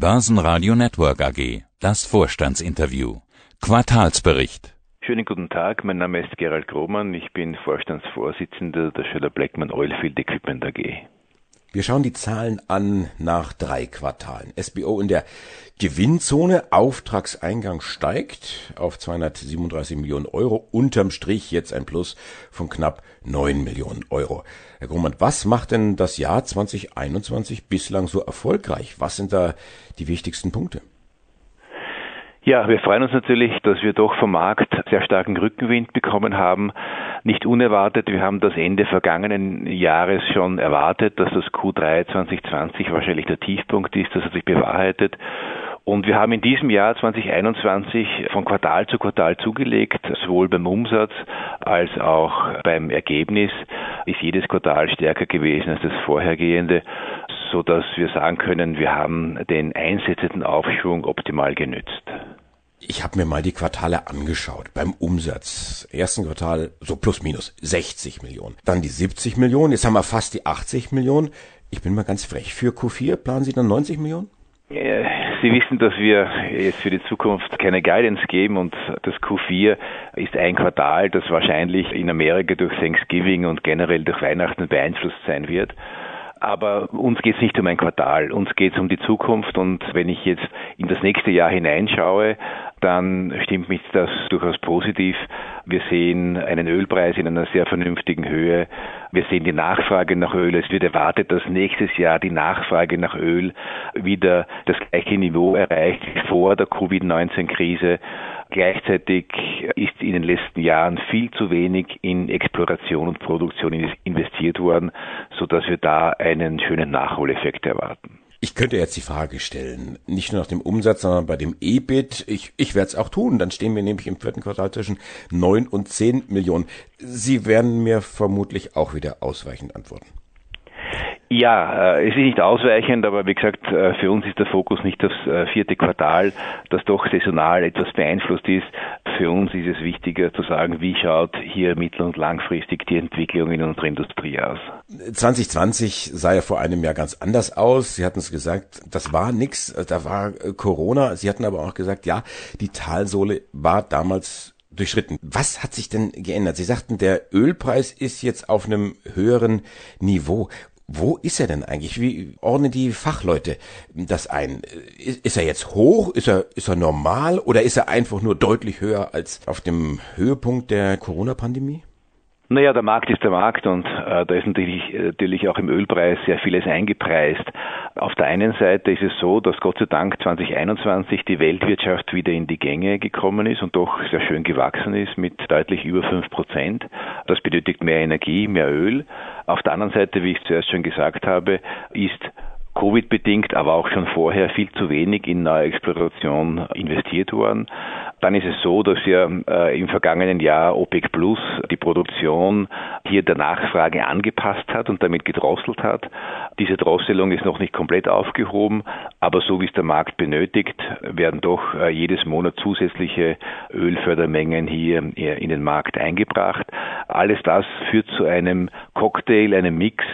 Börsenradio Network AG. Das Vorstandsinterview. Quartalsbericht. Schönen guten Tag, mein Name ist Gerald Grohmann, ich bin Vorstandsvorsitzender der Schöller Blackman Oilfield Equipment AG. Wir schauen die Zahlen an nach drei Quartalen. SBO in der Gewinnzone, Auftragseingang steigt auf 237 Millionen Euro, unterm Strich jetzt ein Plus von knapp 9 Millionen Euro. Herr Grummann, was macht denn das Jahr 2021 bislang so erfolgreich? Was sind da die wichtigsten Punkte? Ja, wir freuen uns natürlich, dass wir doch vom Markt sehr starken Rückenwind bekommen haben. Nicht unerwartet, wir haben das Ende vergangenen Jahres schon erwartet, dass das Q3 2020 wahrscheinlich der Tiefpunkt ist. Das hat sich bewahrheitet. Und wir haben in diesem Jahr 2021 von Quartal zu Quartal zugelegt, sowohl beim Umsatz als auch beim Ergebnis ist jedes Quartal stärker gewesen als das vorhergehende, so dass wir sagen können, wir haben den einsetzenden Aufschwung optimal genützt. Ich habe mir mal die Quartale angeschaut. Beim Umsatz. Ersten Quartal so plus minus 60 Millionen. Dann die 70 Millionen. Jetzt haben wir fast die 80 Millionen. Ich bin mal ganz frech. Für Q4 planen Sie dann 90 Millionen? Sie wissen, dass wir jetzt für die Zukunft keine Guidance geben und das Q4 ist ein Quartal, das wahrscheinlich in Amerika durch Thanksgiving und generell durch Weihnachten beeinflusst sein wird. Aber uns geht es nicht um ein Quartal, uns geht es um die Zukunft und wenn ich jetzt in das nächste Jahr hineinschaue, dann stimmt mich das durchaus positiv. Wir sehen einen Ölpreis in einer sehr vernünftigen Höhe. Wir sehen die Nachfrage nach Öl. Es wird erwartet, dass nächstes Jahr die Nachfrage nach Öl wieder das gleiche Niveau erreicht vor der Covid-19-Krise. Gleichzeitig ist in den letzten Jahren viel zu wenig in Exploration und Produktion investiert worden, sodass wir da einen schönen Nachholeffekt erwarten. Ich könnte jetzt die Frage stellen, nicht nur nach dem Umsatz, sondern bei dem EBIT. Ich, ich werde es auch tun. Dann stehen wir nämlich im vierten Quartal zwischen neun und zehn Millionen. Sie werden mir vermutlich auch wieder ausweichend antworten. Ja, äh, es ist nicht ausweichend, aber wie gesagt, äh, für uns ist der Fokus nicht das äh, vierte Quartal, das doch saisonal etwas beeinflusst ist. Für uns ist es wichtiger zu sagen, wie schaut hier mittel- und langfristig die Entwicklung in unserer Industrie aus. 2020 sah ja vor einem Jahr ganz anders aus. Sie hatten es gesagt, das war nix, da war Corona. Sie hatten aber auch gesagt, ja, die Talsohle war damals durchschritten. Was hat sich denn geändert? Sie sagten, der Ölpreis ist jetzt auf einem höheren Niveau. Wo ist er denn eigentlich? Wie ordnen die Fachleute das ein? Ist er jetzt hoch? Ist er, ist er normal? Oder ist er einfach nur deutlich höher als auf dem Höhepunkt der Corona-Pandemie? Naja, der Markt ist der Markt und äh, da ist natürlich, natürlich auch im Ölpreis sehr vieles eingepreist. Auf der einen Seite ist es so, dass Gott sei Dank 2021 die Weltwirtschaft wieder in die Gänge gekommen ist und doch sehr schön gewachsen ist mit deutlich über fünf Prozent. Das benötigt mehr Energie, mehr Öl. Auf der anderen Seite, wie ich zuerst schon gesagt habe, ist Covid-bedingt, aber auch schon vorher viel zu wenig in neue Exploration investiert worden. Dann ist es so, dass ja äh, im vergangenen Jahr OPEC Plus die Produktion hier der Nachfrage angepasst hat und damit gedrosselt hat. Diese Drosselung ist noch nicht komplett aufgehoben, aber so wie es der Markt benötigt, werden doch äh, jedes Monat zusätzliche Ölfördermengen hier in den Markt eingebracht. Alles das führt zu einem Cocktail, einem Mix,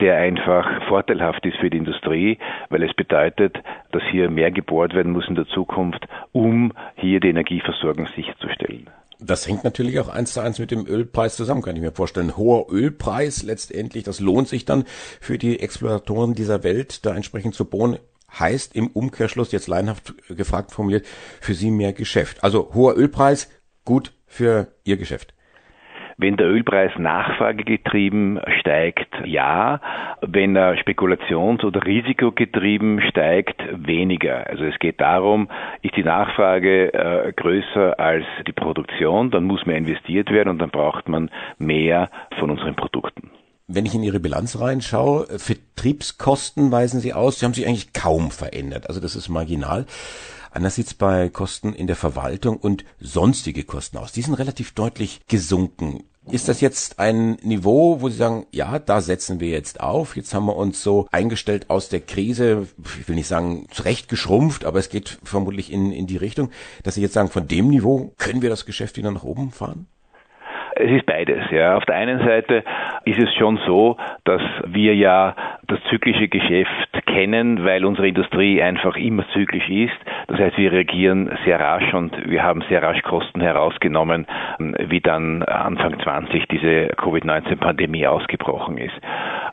der einfach vorteilhaft ist für die Industrie, weil es bedeutet, dass hier mehr gebohrt werden muss in der Zukunft, um hier die Energieversorgung sicherzustellen. Das hängt natürlich auch eins zu eins mit dem Ölpreis zusammen, kann ich mir vorstellen. Hoher Ölpreis letztendlich, das lohnt sich dann für die Exploratoren dieser Welt, da entsprechend zu bohren heißt im Umkehrschluss, jetzt leinhaft gefragt formuliert, für sie mehr Geschäft. Also hoher Ölpreis, gut für ihr Geschäft. Wenn der Ölpreis nachfragegetrieben steigt, ja. Wenn er spekulations- oder risikogetrieben steigt, weniger. Also es geht darum, ist die Nachfrage äh, größer als die Produktion, dann muss mehr investiert werden und dann braucht man mehr von unseren Produkten. Wenn ich in Ihre Bilanz reinschaue, Vertriebskosten weisen Sie aus, sie haben sich eigentlich kaum verändert. Also das ist marginal. Anders sieht's bei Kosten in der Verwaltung und sonstige Kosten aus. Die sind relativ deutlich gesunken. Ist das jetzt ein Niveau, wo Sie sagen, ja, da setzen wir jetzt auf. Jetzt haben wir uns so eingestellt aus der Krise, ich will nicht sagen zurecht geschrumpft, aber es geht vermutlich in, in die Richtung, dass Sie jetzt sagen, von dem Niveau können wir das Geschäft wieder nach oben fahren? Es ist beides. Ja. Auf der einen Seite ist es schon so, dass wir ja das zyklische Geschäft kennen, weil unsere Industrie einfach immer zyklisch ist. Das heißt, wir reagieren sehr rasch und wir haben sehr rasch Kosten herausgenommen, wie dann Anfang 20 diese Covid-19-Pandemie ausgebrochen ist.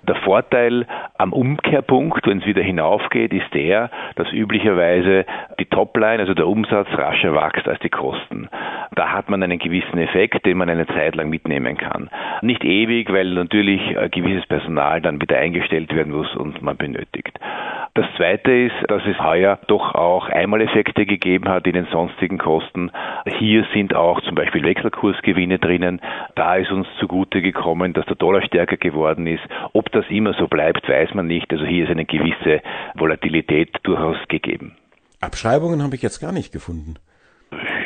Der Vorteil am Umkehrpunkt, wenn es wieder hinaufgeht, ist der, dass üblicherweise die Topline, also der Umsatz, rascher wächst als die Kosten. Da hat man einen gewissen Effekt, den man eine Zeit lang mitnehmen kann. Nicht ewig, weil natürlich ein gewisses Personal dann wieder eingestellt werden muss und man benötigt. Das Zweite ist, dass es heuer doch auch Einmaleffekte gegeben hat in den sonstigen Kosten. Hier sind auch zum Beispiel Wechselkursgewinne drinnen. Da ist uns zugute gekommen, dass der Dollar stärker geworden ist. Ob das immer so bleibt, weiß man nicht. Also hier ist eine gewisse Volatilität durchaus gegeben. Abschreibungen habe ich jetzt gar nicht gefunden.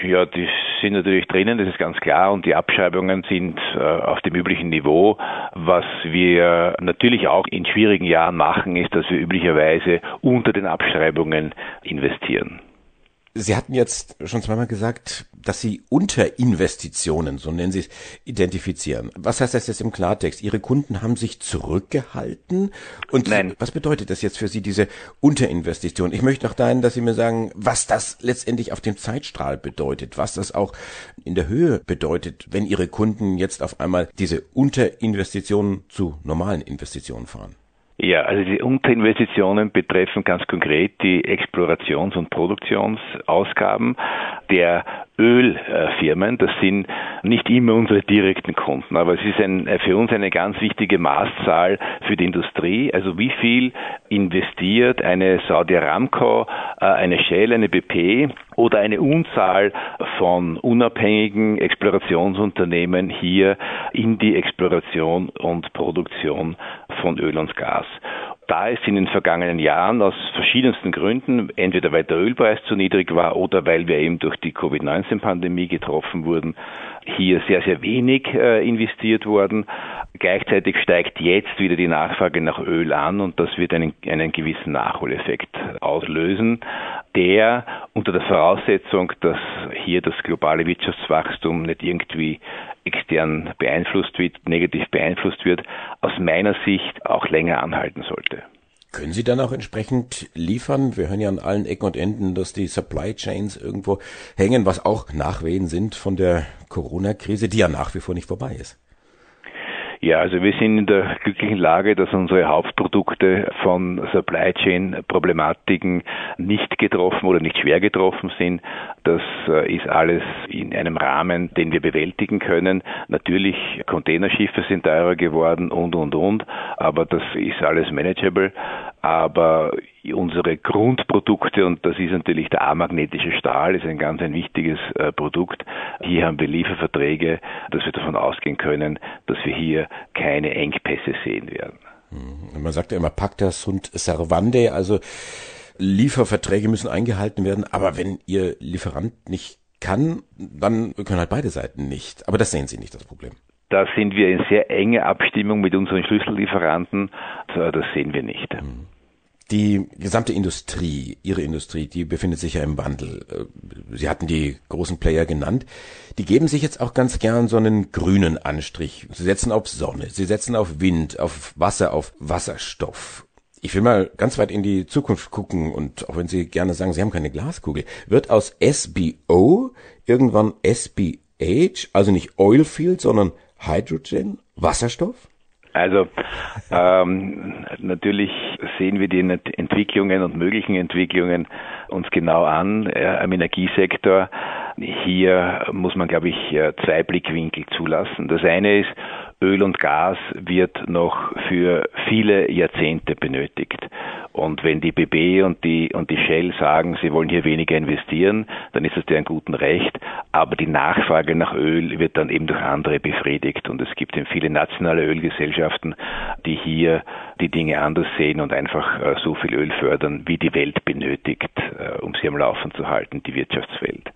Ja, die sind natürlich drinnen, das ist ganz klar, und die Abschreibungen sind äh, auf dem üblichen Niveau. Was wir natürlich auch in schwierigen Jahren machen, ist, dass wir üblicherweise unter den Abschreibungen investieren. Sie hatten jetzt schon zweimal gesagt, dass Sie Unterinvestitionen, so nennen Sie es, identifizieren. Was heißt das jetzt im Klartext? Ihre Kunden haben sich zurückgehalten? Und Nein. was bedeutet das jetzt für Sie, diese Unterinvestition? Ich möchte auch dahin, dass Sie mir sagen, was das letztendlich auf dem Zeitstrahl bedeutet, was das auch in der Höhe bedeutet, wenn Ihre Kunden jetzt auf einmal diese Unterinvestitionen zu normalen Investitionen fahren. Ja, also die Unterinvestitionen betreffen ganz konkret die Explorations- und Produktionsausgaben der Ölfirmen. Das sind nicht immer unsere direkten Kunden, aber es ist ein, für uns eine ganz wichtige Maßzahl für die Industrie. Also wie viel investiert eine Saudi Aramco, äh, eine Shell, eine BP oder eine Unzahl von unabhängigen Explorationsunternehmen hier in die Exploration und Produktion von Öl und Gas. Da ist in den vergangenen Jahren aus verschiedensten Gründen, entweder weil der Ölpreis zu niedrig war oder weil wir eben durch die Covid-19-Pandemie getroffen wurden, hier sehr, sehr wenig äh, investiert worden. Gleichzeitig steigt jetzt wieder die Nachfrage nach Öl an und das wird einen, einen gewissen Nachholeffekt auslösen, der unter der Voraussetzung, dass hier das globale Wirtschaftswachstum nicht irgendwie extern beeinflusst wird, negativ beeinflusst wird, aus meiner Sicht auch länger anhalten sollte. Können Sie dann auch entsprechend liefern? Wir hören ja an allen Ecken und Enden, dass die Supply Chains irgendwo hängen, was auch Nachwehen sind von der Corona-Krise, die ja nach wie vor nicht vorbei ist. Ja, also wir sind in der glücklichen Lage, dass unsere Hauptprodukte von Supply Chain Problematiken nicht getroffen oder nicht schwer getroffen sind. Das äh, ist alles in einem Rahmen, den wir bewältigen können. Natürlich, Containerschiffe sind teurer geworden und, und, und, aber das ist alles manageable. Aber unsere Grundprodukte, und das ist natürlich der amagnetische Stahl, ist ein ganz ein wichtiges äh, Produkt. Hier haben wir Lieferverträge, dass wir davon ausgehen können, dass wir hier keine Engpässe sehen werden. Mhm. Man sagt ja immer Pacta sunt servande, also Lieferverträge müssen eingehalten werden, aber wenn Ihr Lieferant nicht kann, dann können halt beide Seiten nicht. Aber das sehen Sie nicht, das Problem. Da sind wir in sehr enger Abstimmung mit unseren Schlüssellieferanten. Das sehen wir nicht. Mhm. Die gesamte Industrie, Ihre Industrie, die befindet sich ja im Wandel. Äh, Sie hatten die großen Player genannt. Die geben sich jetzt auch ganz gern so einen grünen Anstrich. Sie setzen auf Sonne, sie setzen auf Wind, auf Wasser, auf Wasserstoff. Ich will mal ganz weit in die Zukunft gucken und auch wenn Sie gerne sagen, Sie haben keine Glaskugel, wird aus SBO irgendwann SBH, also nicht Oilfield, sondern Hydrogen, Wasserstoff? Also ähm, natürlich sehen wir die Entwicklungen und möglichen Entwicklungen uns genau an äh, im Energiesektor. Hier muss man, glaube ich, äh, zwei Blickwinkel zulassen. Das eine ist, Öl und Gas wird noch für viele Jahrzehnte benötigt. Und wenn die BB und die, und die Shell sagen, sie wollen hier weniger investieren, dann ist das deren guten Recht. Aber die Nachfrage nach Öl wird dann eben durch andere befriedigt. Und es gibt eben viele nationale Ölgesellschaften, die hier die Dinge anders sehen und einfach äh, so viel Öl fördern, wie die Welt benötigt, äh, um sie am Laufen zu halten, die Wirtschaftswelt.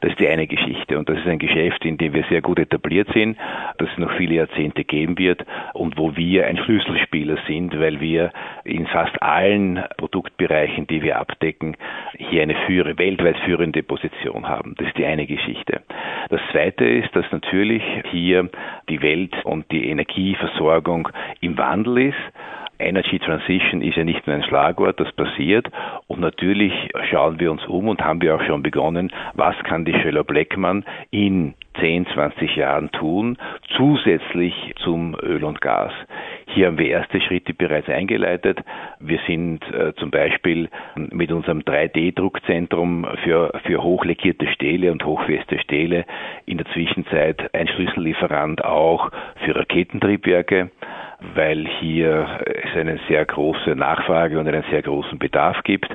Das ist die eine Geschichte. Und das ist ein Geschäft, in dem wir sehr gut etabliert sind, das es noch viele Jahrzehnte geben wird und wo wir ein Schlüsselspieler sind, weil wir in fast allen Produktbereichen, die wir abdecken, hier eine führe, weltweit führende Position haben. Das ist die eine Geschichte. Das zweite ist, dass natürlich hier die Welt und die Energieversorgung im Wandel ist Energy Transition ist ja nicht nur ein Schlagwort, das passiert. Und natürlich schauen wir uns um und haben wir auch schon begonnen, was kann die Schöller Blackman in 10, 20 Jahren tun, zusätzlich zum Öl und Gas. Hier haben wir erste Schritte bereits eingeleitet. Wir sind äh, zum Beispiel mit unserem 3D-Druckzentrum für, für hochlackierte Stähle und hochfeste Stähle in der Zwischenzeit ein Schlüssellieferant auch für Raketentriebwerke weil hier es eine sehr große Nachfrage und einen sehr großen Bedarf gibt.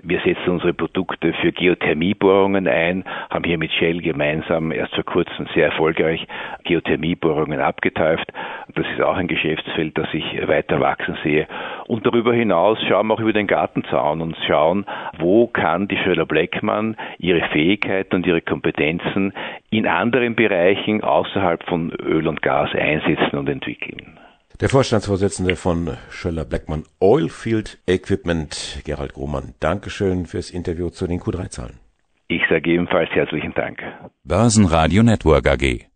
Wir setzen unsere Produkte für Geothermiebohrungen ein, haben hier mit Shell gemeinsam erst vor kurzem sehr erfolgreich Geothermiebohrungen abgeteuft. Das ist auch ein Geschäftsfeld, das ich weiter wachsen sehe. Und darüber hinaus schauen wir auch über den Gartenzaun und schauen, wo kann die Schöller Blackman ihre Fähigkeiten und ihre Kompetenzen in anderen Bereichen außerhalb von Öl und Gas einsetzen und entwickeln. Der Vorstandsvorsitzende von Schöller Blackman Oilfield Equipment, Gerald Grohmann. Dankeschön fürs Interview zu den Q3-Zahlen. Ich sage ebenfalls herzlichen Dank. Börsenradio Network AG.